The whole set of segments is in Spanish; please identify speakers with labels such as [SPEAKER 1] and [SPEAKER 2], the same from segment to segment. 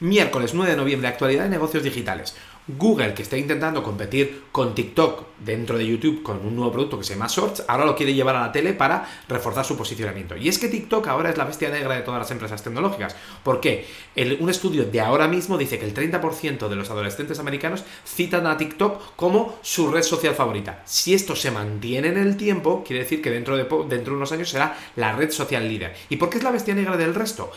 [SPEAKER 1] Miércoles 9 de noviembre, actualidad de negocios digitales. Google, que está intentando competir con TikTok dentro de YouTube con un nuevo producto que se llama Shorts, ahora lo quiere llevar a la tele para reforzar su posicionamiento. Y es que TikTok ahora es la bestia negra de todas las empresas tecnológicas. ¿Por qué? un estudio de ahora mismo dice que el 30% de los adolescentes americanos citan a TikTok como su red social favorita. Si esto se mantiene en el tiempo, quiere decir que dentro de, dentro de unos años será la red social líder. ¿Y por qué es la bestia negra del resto?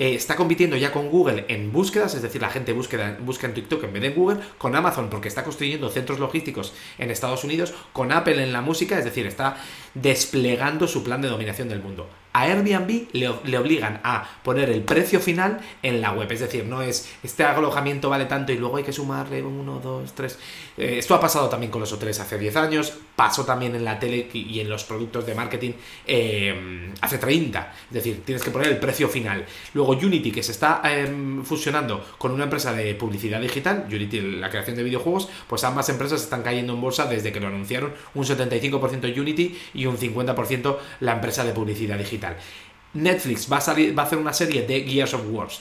[SPEAKER 1] Eh, está compitiendo ya con Google en búsquedas, es decir, la gente busca, busca en TikTok en vez de en Google, con Amazon porque está construyendo centros logísticos en Estados Unidos, con Apple en la música, es decir, está desplegando su plan de dominación del mundo a Airbnb le, obligan a poner el precio final en la web. Es decir, no es este alojamiento vale tanto y luego hay que sumarle uno, dos, tres. Eh, esto ha pasado también con los hoteles hace 10 años, pasó también en la tele y en los productos de marketing eh, hace 30. Es decir, tienes que poner el precio final. Luego Unity, que se está em, fusionando con una empresa de publicidad digital, Unity, la creación de videojuegos, pues ambas empresas están cayendo en bolsa desde que lo anunciaron. Un 75% Unity y un 50% la empresa de publicidad digital. Netflix va a, salir, va a hacer una serie de Gears of Wars.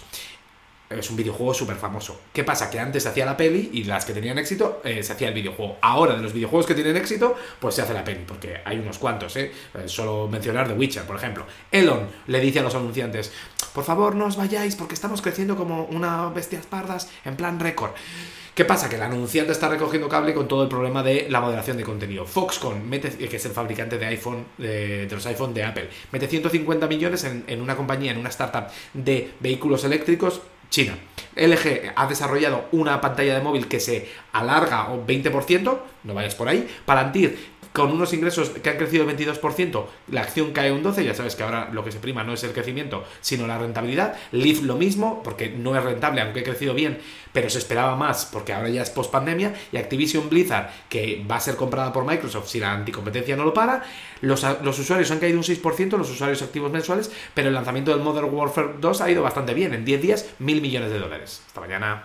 [SPEAKER 1] Es un videojuego súper famoso. ¿Qué pasa? Que antes se hacía la peli y las que tenían éxito eh, se hacía el videojuego. Ahora, de los videojuegos que tienen éxito, pues se hace la peli, porque hay unos cuantos, ¿eh? eh solo mencionar The Witcher, por ejemplo. Elon le dice a los anunciantes, por favor no os vayáis porque estamos creciendo como una bestias pardas en plan récord. ¿Qué pasa? Que el anunciante está recogiendo cable con todo el problema de la moderación de contenido. Foxconn, mete, que es el fabricante de iPhone, de, los iPhone de Apple, mete 150 millones en, una compañía, en una startup de vehículos eléctricos China. LG ha desarrollado una pantalla de móvil que se alarga un 20%, no vayas por ahí. Palantir con unos ingresos que han crecido el 22%, la acción cae un 12%, ya sabes que ahora lo que se prima no es el crecimiento, sino la rentabilidad. Leaf lo mismo, porque no es rentable, aunque ha crecido bien, pero se esperaba más, porque ahora ya es post pandemia. Y Activision Blizzard, que va a ser comprada por Microsoft si la anticompetencia no lo para. Los, los usuarios han caído un 6%, los usuarios activos mensuales, pero el lanzamiento del Modern Warfare 2 ha ido bastante bien. En 10 días, mil millones de dólares. Hasta mañana.